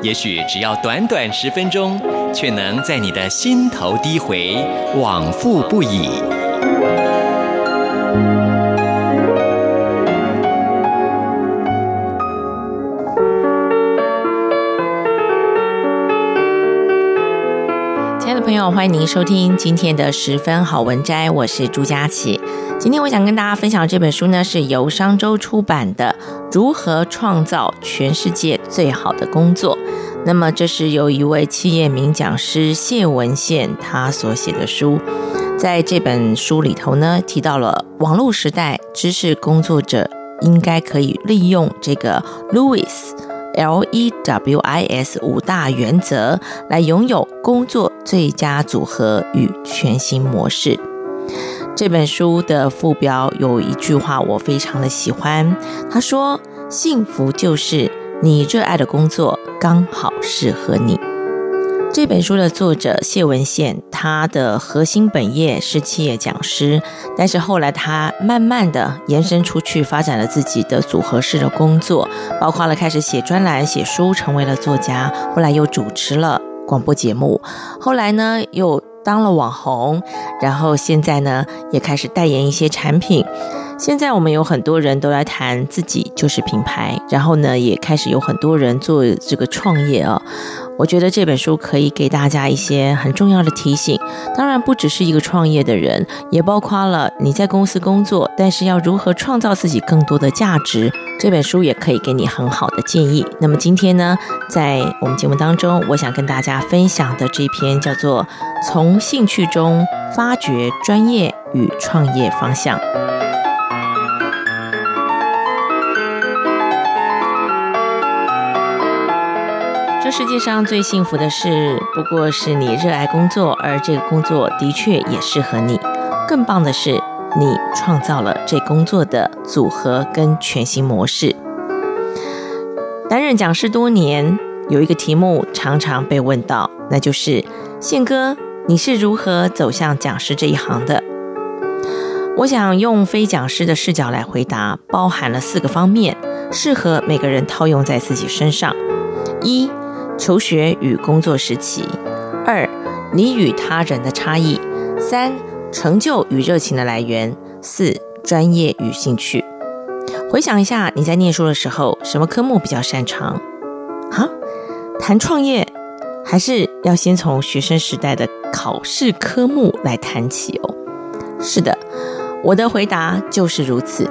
也许只要短短十分钟，却能在你的心头低回，往复不已。亲爱的朋友，欢迎您收听今天的十分好文摘，我是朱佳琪。今天我想跟大家分享的这本书呢，是由商周出版的《如何创造全世界最好的工作》。那么，这是由一位企业名讲师谢文宪他所写的书。在这本书里头呢，提到了网络时代知识工作者应该可以利用这个 Lewis。L E W I S 五大原则来拥有工作最佳组合与全新模式。这本书的副标有一句话我非常的喜欢，他说：“幸福就是你热爱的工作刚好适合你。”这本书的作者谢文宪，他的核心本业是企业讲师，但是后来他慢慢的延伸出去，发展了自己的组合式的工作，包括了开始写专栏、写书，成为了作家，后来又主持了广播节目，后来呢又当了网红，然后现在呢也开始代言一些产品。现在我们有很多人都来谈自己就是品牌，然后呢也开始有很多人做这个创业啊、哦。我觉得这本书可以给大家一些很重要的提醒，当然不只是一个创业的人，也包括了你在公司工作，但是要如何创造自己更多的价值，这本书也可以给你很好的建议。那么今天呢，在我们节目当中，我想跟大家分享的这篇叫做《从兴趣中发掘专业与创业方向》。这世界上最幸福的事，不过是你热爱工作，而这个工作的确也适合你。更棒的是，你创造了这工作的组合跟全新模式。担任讲师多年，有一个题目常常被问到，那就是宪哥，你是如何走向讲师这一行的？我想用非讲师的视角来回答，包含了四个方面，适合每个人套用在自己身上。一求学与工作时期，二，你与他人的差异，三，成就与热情的来源，四，专业与兴趣。回想一下，你在念书的时候，什么科目比较擅长？啊，谈创业，还是要先从学生时代的考试科目来谈起哦。是的，我的回答就是如此。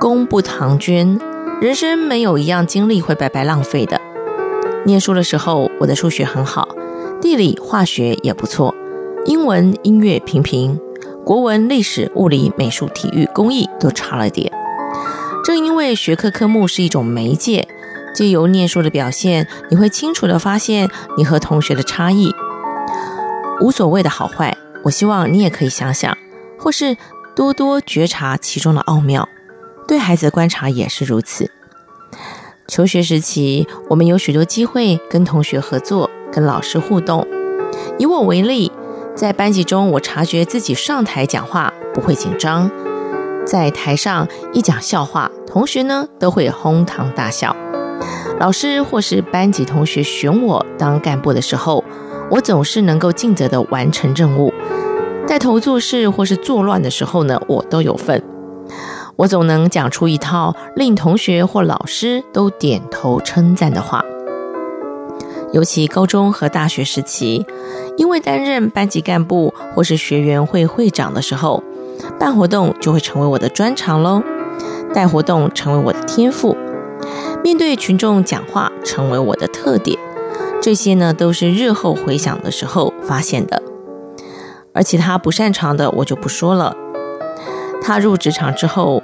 功不唐捐，人生没有一样经历会白白浪费的。念书的时候，我的数学很好，地理、化学也不错，英文、音乐平平，国文、历史、物理、美术、体育、工艺都差了点。正因为学科科目是一种媒介，借由念书的表现，你会清楚地发现你和同学的差异。无所谓的好坏，我希望你也可以想想，或是多多觉察其中的奥妙。对孩子的观察也是如此。求学时期，我们有许多机会跟同学合作，跟老师互动。以我为例，在班级中，我察觉自己上台讲话不会紧张，在台上一讲笑话，同学呢都会哄堂大笑。老师或是班级同学选我当干部的时候，我总是能够尽责地完成任务。带头做事或是作乱的时候呢，我都有份。我总能讲出一套令同学或老师都点头称赞的话。尤其高中和大学时期，因为担任班级干部或是学员会会长的时候，办活动就会成为我的专长喽。带活动成为我的天赋，面对群众讲话成为我的特点。这些呢，都是日后回想的时候发现的。而其他不擅长的，我就不说了。踏入职场之后，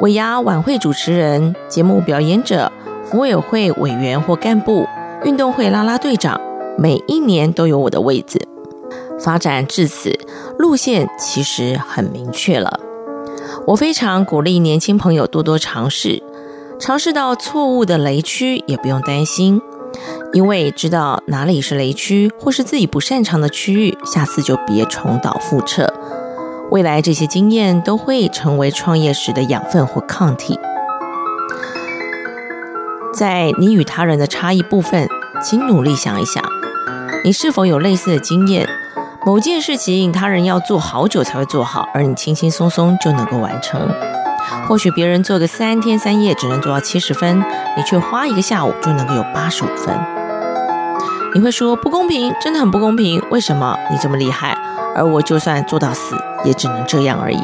尾牙晚会主持人、节目表演者、福委会委员或干部、运动会啦啦队长，每一年都有我的位子。发展至此，路线其实很明确了。我非常鼓励年轻朋友多多尝试，尝试到错误的雷区也不用担心，因为知道哪里是雷区或是自己不擅长的区域，下次就别重蹈覆辙。未来这些经验都会成为创业时的养分或抗体。在你与他人的差异部分，请努力想一想，你是否有类似的经验？某件事情他人要做好久才会做好，而你轻轻松松就能够完成。或许别人做个三天三夜只能做到七十分，你却花一个下午就能够有八十五分。你会说不公平，真的很不公平。为什么你这么厉害？而我就算做到死，也只能这样而已。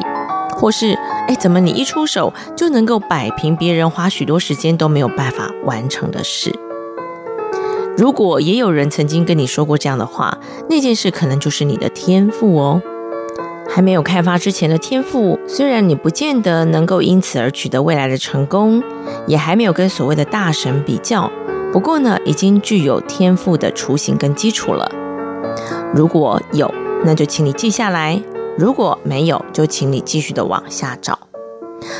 或是，哎，怎么你一出手就能够摆平别人花许多时间都没有办法完成的事？如果也有人曾经跟你说过这样的话，那件事可能就是你的天赋哦。还没有开发之前的天赋，虽然你不见得能够因此而取得未来的成功，也还没有跟所谓的大神比较。不过呢，已经具有天赋的雏形跟基础了。如果有，那就请你记下来；如果没有，就请你继续的往下找。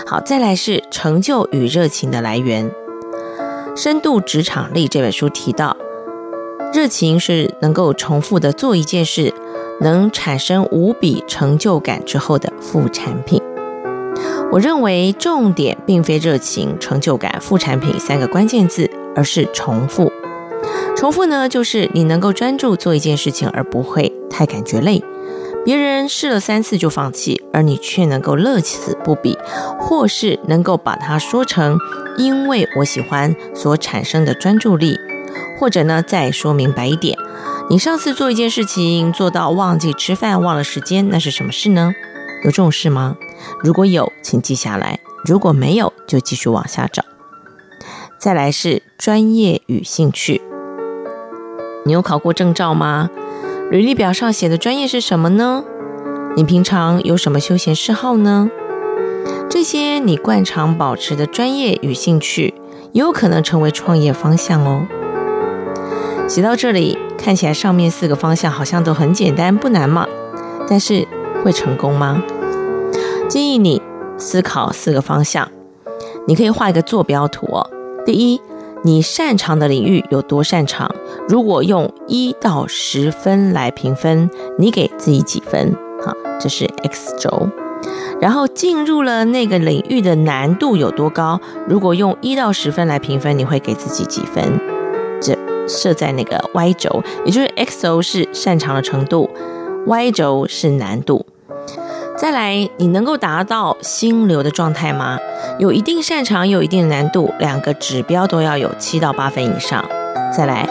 好，再来是成就与热情的来源。《深度职场力》这本书提到，热情是能够重复的做一件事，能产生无比成就感之后的副产品。我认为重点并非热情、成就感、副产品三个关键字，而是重复。重复呢，就是你能够专注做一件事情，而不会太感觉累。别人试了三次就放弃，而你却能够乐此不疲，或是能够把它说成“因为我喜欢”所产生的专注力，或者呢，再说明白一点，你上次做一件事情做到忘记吃饭、忘了时间，那是什么事呢？有这种事吗？如果有，请记下来；如果没有，就继续往下找。再来是专业与兴趣。你有考过证照吗？履历表上写的专业是什么呢？你平常有什么休闲嗜好呢？这些你惯常保持的专业与兴趣，也有可能成为创业方向哦。写到这里，看起来上面四个方向好像都很简单，不难嘛。但是会成功吗？建议你思考四个方向，你可以画一个坐标图哦。第一。你擅长的领域有多擅长？如果用一到十分来评分，你给自己几分？好，这是 X 轴。然后进入了那个领域的难度有多高？如果用一到十分来评分，你会给自己几分？这设在那个 Y 轴，也就是 X 轴是擅长的程度，Y 轴是难度。再来，你能够达到心流的状态吗？有一定擅长，有一定难度，两个指标都要有七到八分以上。再来，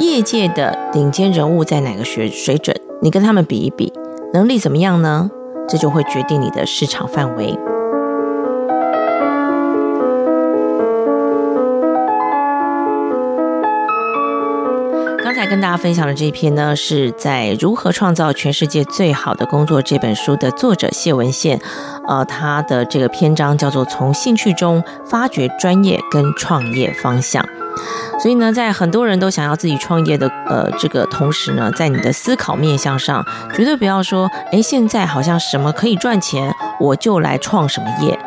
业界的顶尖人物在哪个学水准？你跟他们比一比，能力怎么样呢？这就会决定你的市场范围。跟大家分享的这一篇呢，是在《如何创造全世界最好的工作》这本书的作者谢文宪，呃，他的这个篇章叫做“从兴趣中发掘专业跟创业方向”。所以呢，在很多人都想要自己创业的呃这个同时呢，在你的思考面向上，绝对不要说，哎，现在好像什么可以赚钱，我就来创什么业，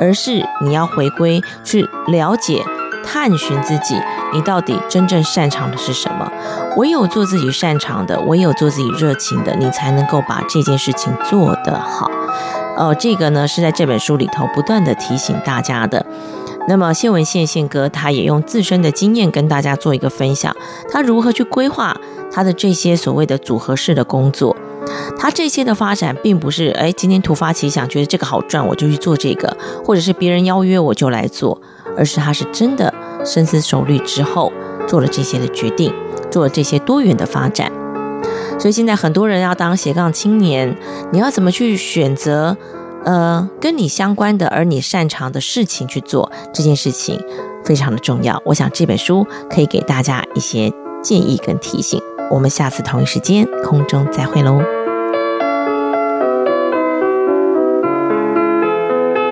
而是你要回归去了解。探寻自己，你到底真正擅长的是什么？唯有做自己擅长的，唯有做自己热情的，你才能够把这件事情做得好。呃，这个呢是在这本书里头不断地提醒大家的。那么谢文宪宪哥他也用自身的经验跟大家做一个分享，他如何去规划他的这些所谓的组合式的工作。他这些的发展并不是哎今天突发奇想，觉得这个好赚我就去做这个，或者是别人邀约我就来做。而是他是真的深思熟虑之后做了这些的决定，做了这些多元的发展。所以现在很多人要当斜杠青年，你要怎么去选择？呃，跟你相关的而你擅长的事情去做这件事情非常的重要。我想这本书可以给大家一些建议跟提醒。我们下次同一时间空中再会喽。